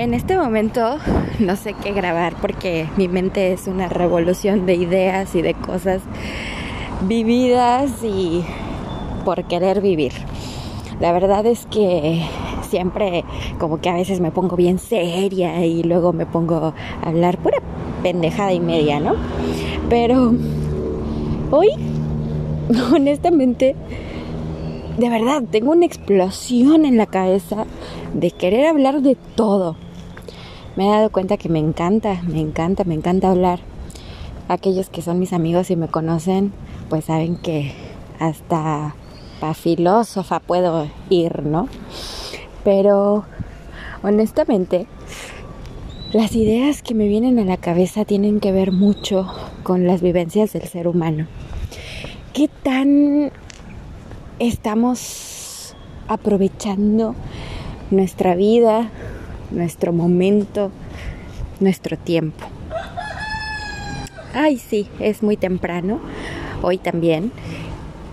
En este momento no sé qué grabar porque mi mente es una revolución de ideas y de cosas vividas y por querer vivir. La verdad es que siempre como que a veces me pongo bien seria y luego me pongo a hablar pura pendejada y media, ¿no? Pero hoy, honestamente, de verdad, tengo una explosión en la cabeza de querer hablar de todo. Me he dado cuenta que me encanta, me encanta, me encanta hablar. Aquellos que son mis amigos y me conocen, pues saben que hasta para filósofa puedo ir, ¿no? Pero honestamente, las ideas que me vienen a la cabeza tienen que ver mucho con las vivencias del ser humano. ¿Qué tan estamos aprovechando nuestra vida, nuestro momento, nuestro tiempo? Ay, sí, es muy temprano, hoy también.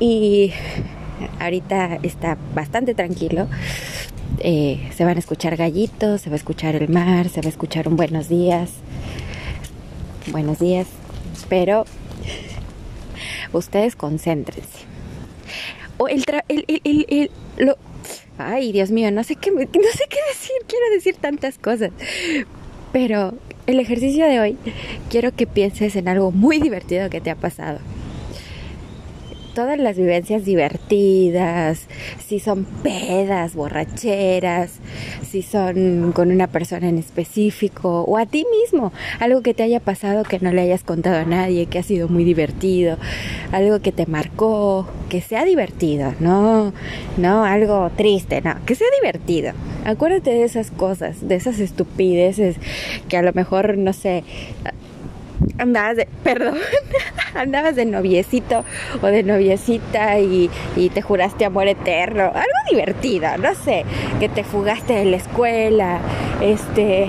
Y ahorita está bastante tranquilo. Eh, se van a escuchar gallitos, se va a escuchar el mar, se va a escuchar un buenos días. Buenos días. Pero ustedes concéntrense. O el, el, el, el, lo, ay, Dios mío, no sé qué, no sé qué decir, quiero decir tantas cosas. Pero el ejercicio de hoy quiero que pienses en algo muy divertido que te ha pasado todas las vivencias divertidas, si son pedas, borracheras, si son con una persona en específico o a ti mismo, algo que te haya pasado que no le hayas contado a nadie, que ha sido muy divertido, algo que te marcó, que sea divertido, no, no algo triste, no, que sea divertido. Acuérdate de esas cosas, de esas estupideces que a lo mejor, no sé, andabas de, perdón, andabas de noviecito o de noviecita y, y, te juraste amor eterno, algo divertido, no sé, que te fugaste de la escuela, este,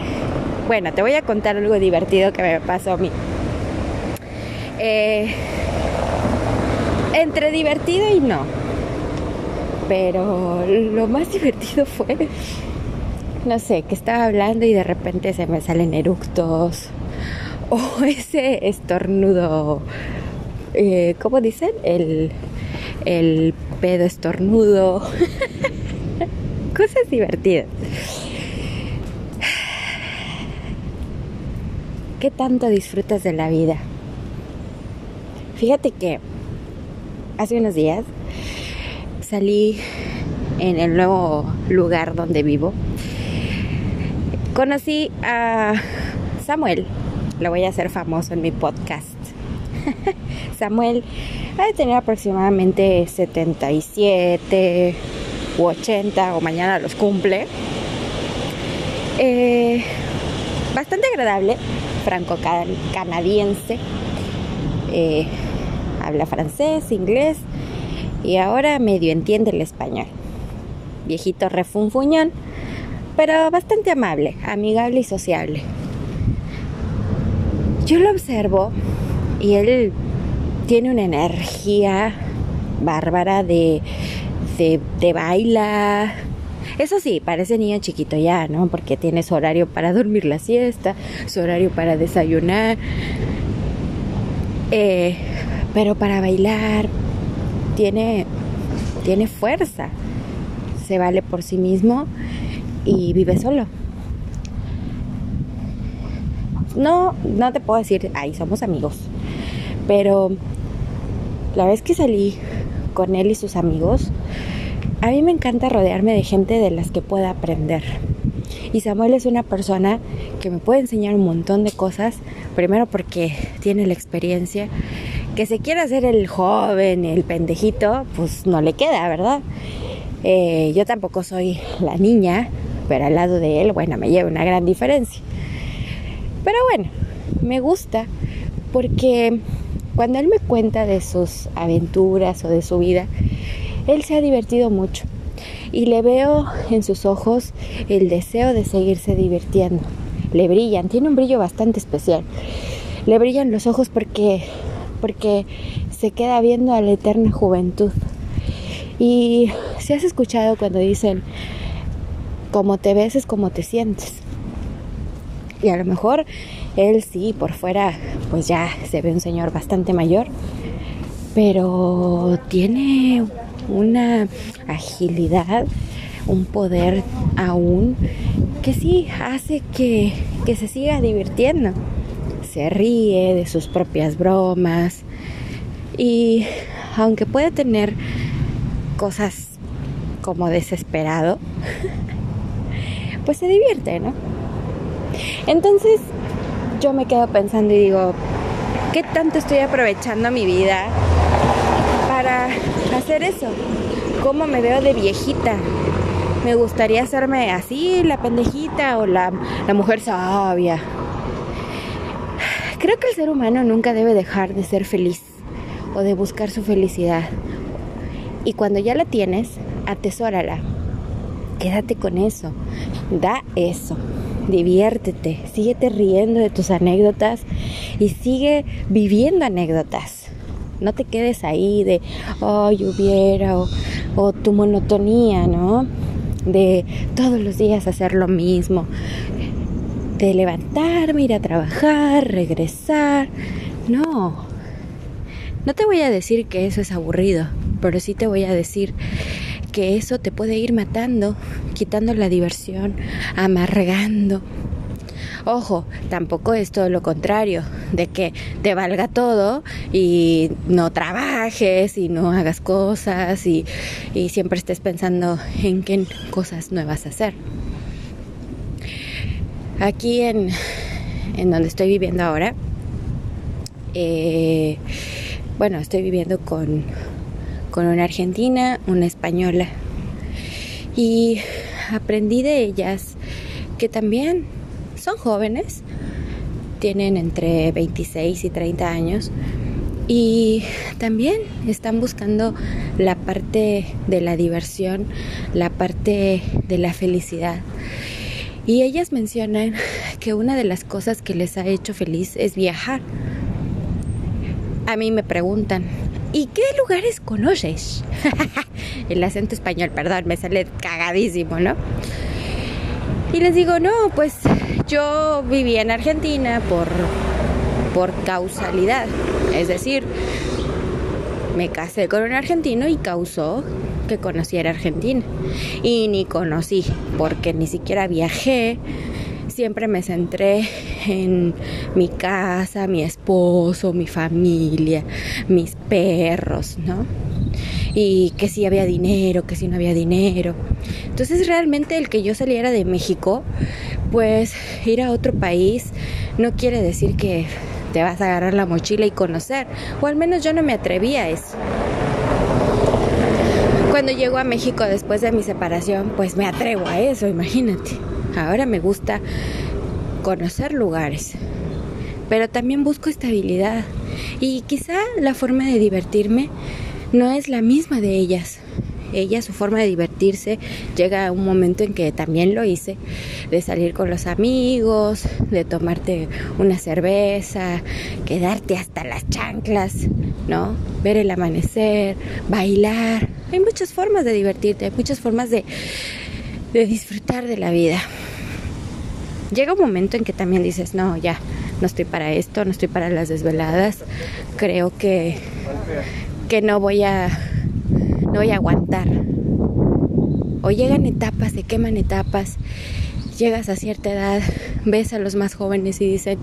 bueno, te voy a contar algo divertido que me pasó a mí. Eh, entre divertido y no, pero lo más divertido fue, no sé, que estaba hablando y de repente se me salen eructos o ese estornudo, eh, ¿cómo dicen? El, el pedo estornudo. Cosas divertidas. ¿Qué tanto disfrutas de la vida? Fíjate que hace unos días salí en el nuevo lugar donde vivo. Conocí a Samuel, lo voy a hacer famoso en mi podcast. Samuel ha de tener aproximadamente 77 u 80 o mañana los cumple. Eh, bastante agradable, franco-canadiense. Eh, habla francés, inglés y ahora medio entiende el español. Viejito refunfuñón, pero bastante amable, amigable y sociable yo lo observo y él tiene una energía bárbara de, de, baila. Eso sí, parece niño chiquito ya, ¿no? Porque tiene su horario para dormir la siesta, su horario para desayunar. Eh, pero para bailar tiene, tiene fuerza. Se vale por sí mismo y vive solo no, no te puedo decir, ay, somos amigos. Pero la vez que salí con él y sus amigos, a mí me encanta rodearme de gente de las que pueda aprender. Y Samuel es una persona que me puede enseñar un montón de cosas, primero porque tiene la experiencia, que se quiere hacer el joven, el pendejito, pues no le queda, ¿verdad? Eh, yo tampoco soy la niña, pero al lado de él, bueno, me lleva una gran diferencia. Pero bueno, me gusta porque cuando él me cuenta de sus aventuras o de su vida, él se ha divertido mucho y le veo en sus ojos el deseo de seguirse divirtiendo. Le brillan, tiene un brillo bastante especial. Le brillan los ojos porque porque se queda viendo a la eterna juventud. Y si has escuchado cuando dicen como te ves es como te sientes. Y a lo mejor él sí, por fuera, pues ya se ve un señor bastante mayor, pero tiene una agilidad, un poder aún que sí hace que, que se siga divirtiendo. Se ríe de sus propias bromas y aunque puede tener cosas como desesperado, pues se divierte, ¿no? Entonces yo me quedo pensando y digo, ¿qué tanto estoy aprovechando mi vida para hacer eso? ¿Cómo me veo de viejita? Me gustaría hacerme así, la pendejita o la, la mujer sabia. Creo que el ser humano nunca debe dejar de ser feliz o de buscar su felicidad. Y cuando ya la tienes, atesórala. Quédate con eso. Da eso. Diviértete. Síguete riendo de tus anécdotas y sigue viviendo anécdotas. No te quedes ahí de, ay, hubiera, o, o tu monotonía, ¿no? De todos los días hacer lo mismo. De levantarme, ir a trabajar, regresar. No. No te voy a decir que eso es aburrido, pero sí te voy a decir que eso te puede ir matando, quitando la diversión, amargando. Ojo, tampoco es todo lo contrario, de que te valga todo y no trabajes y no hagas cosas y, y siempre estés pensando en qué cosas nuevas hacer. Aquí en, en donde estoy viviendo ahora, eh, bueno, estoy viviendo con con una argentina, una española. Y aprendí de ellas que también son jóvenes, tienen entre 26 y 30 años y también están buscando la parte de la diversión, la parte de la felicidad. Y ellas mencionan que una de las cosas que les ha hecho feliz es viajar. A mí me preguntan, ¿Y qué lugares conoces? el acento español, perdón, me sale cagadísimo, ¿no? Y les digo, no, pues yo viví en Argentina por, por causalidad. Es decir, me casé con un argentino y causó que conociera Argentina. Y ni conocí, porque ni siquiera viajé, siempre me centré en mi casa, mi esposo, mi familia, mis perros, ¿no? Y que si había dinero, que si no había dinero. Entonces realmente el que yo saliera de México, pues ir a otro país no quiere decir que te vas a agarrar la mochila y conocer, o al menos yo no me atreví a eso. Cuando llego a México después de mi separación, pues me atrevo a eso, imagínate. Ahora me gusta conocer lugares, pero también busco estabilidad. Y quizá la forma de divertirme no es la misma de ellas. Ella, su forma de divertirse, llega a un momento en que también lo hice, de salir con los amigos, de tomarte una cerveza, quedarte hasta las chanclas, ¿no? Ver el amanecer, bailar. Hay muchas formas de divertirte, hay muchas formas de, de disfrutar de la vida. Llega un momento en que también dices, no, ya, no estoy para esto, no estoy para las desveladas, creo que, que no voy a, no voy a aguantar. O llegan etapas, se queman etapas, llegas a cierta edad, ves a los más jóvenes y dicen,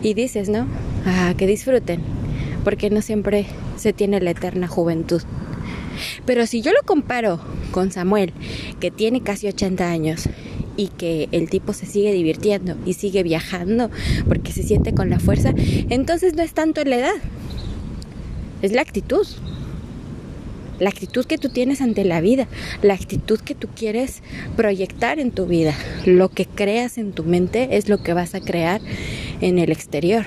y dices, ¿no? Ah, que disfruten, porque no siempre se tiene la eterna juventud. Pero si yo lo comparo con Samuel, que tiene casi 80 años y que el tipo se sigue divirtiendo y sigue viajando porque se siente con la fuerza, entonces no es tanto la edad, es la actitud. La actitud que tú tienes ante la vida, la actitud que tú quieres proyectar en tu vida. Lo que creas en tu mente es lo que vas a crear en el exterior.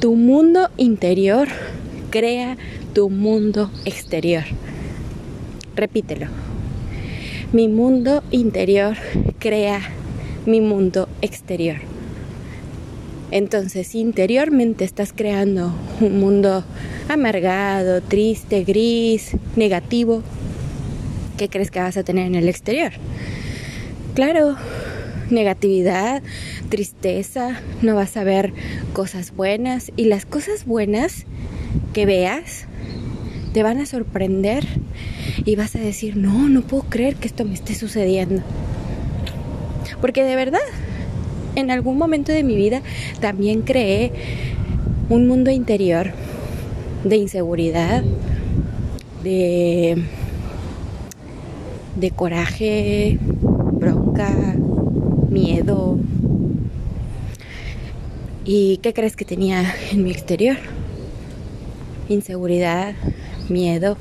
Tu mundo interior crea tu mundo exterior. Repítelo. Mi mundo interior crea mi mundo exterior. Entonces, interiormente estás creando un mundo amargado, triste, gris, negativo. ¿Qué crees que vas a tener en el exterior? Claro, negatividad, tristeza, no vas a ver cosas buenas y las cosas buenas que veas te van a sorprender y vas a decir, no, no puedo creer que esto me esté sucediendo. Porque de verdad, en algún momento de mi vida también creé un mundo interior de inseguridad, de, de coraje, bronca, miedo. ¿Y qué crees que tenía en mi exterior? Inseguridad, miedo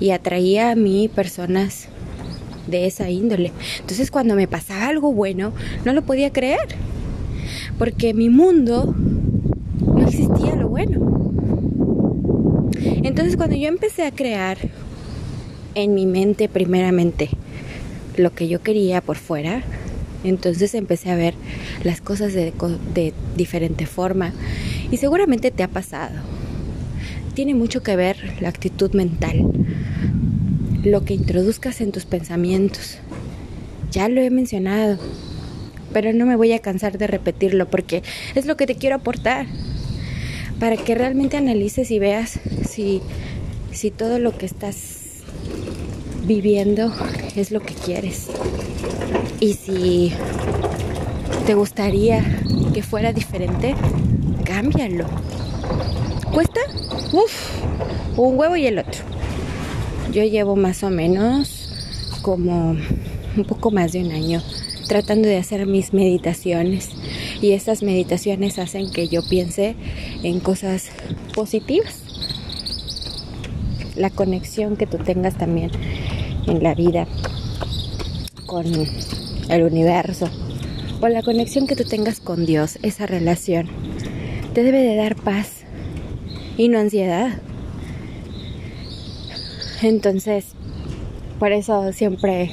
y atraía a mí personas de esa índole. Entonces cuando me pasaba algo bueno, no lo podía creer, porque mi mundo no existía lo bueno. Entonces cuando yo empecé a crear en mi mente primeramente lo que yo quería por fuera, entonces empecé a ver las cosas de, diferente forma y seguramente te ha pasado tiene mucho que ver la actitud mental, lo que introduzcas en tus pensamientos. Ya lo he mencionado, pero no me voy a cansar de repetirlo porque es lo que te quiero aportar, para que realmente analices y veas si, si todo lo que estás viviendo es lo que quieres. Y si te gustaría que fuera diferente, cámbialo. ¿Cuesta? Un huevo y el otro. Yo llevo más o menos como un poco más de un año tratando de hacer mis meditaciones y estas meditaciones hacen que yo piense en cosas positivas. La conexión que tú tengas también en la vida con el universo o la conexión que tú tengas con Dios, esa relación, te debe de dar paz y no ansiedad. Entonces, por eso siempre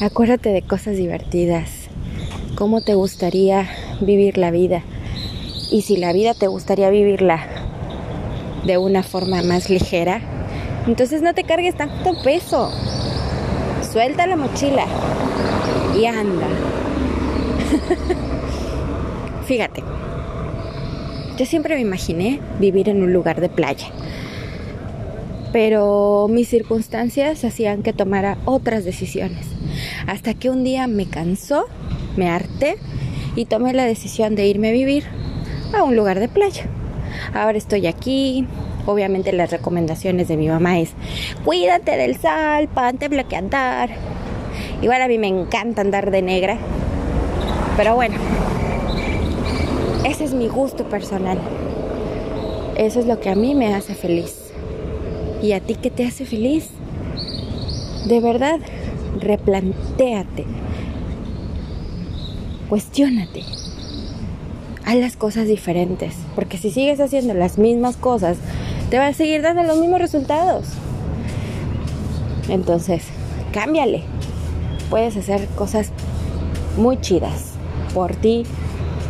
acuérdate de cosas divertidas. ¿Cómo te gustaría vivir la vida? Y si la vida te gustaría vivirla de una forma más ligera, entonces no te cargues tanto peso. Suelta la mochila y anda. Fíjate, yo siempre me imaginé vivir en un lugar de playa, pero mis circunstancias hacían que tomara otras decisiones, hasta que un día me cansó, me harté y tomé la decisión de irme a vivir a un lugar de playa. Ahora estoy aquí, obviamente las recomendaciones de mi mamá es cuídate del sal, pante bloqueador. Igual a mí me encanta andar de negra, pero bueno, ese es mi gusto personal. Eso es lo que a mí me hace feliz. ¿Y a ti qué te hace feliz? De verdad, replantéate. Cuestiónate. Haz las cosas diferentes. Porque si sigues haciendo las mismas cosas, te va a seguir dando los mismos resultados. Entonces, cámbiale. Puedes hacer cosas muy chidas por ti,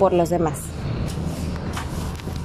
por los demás.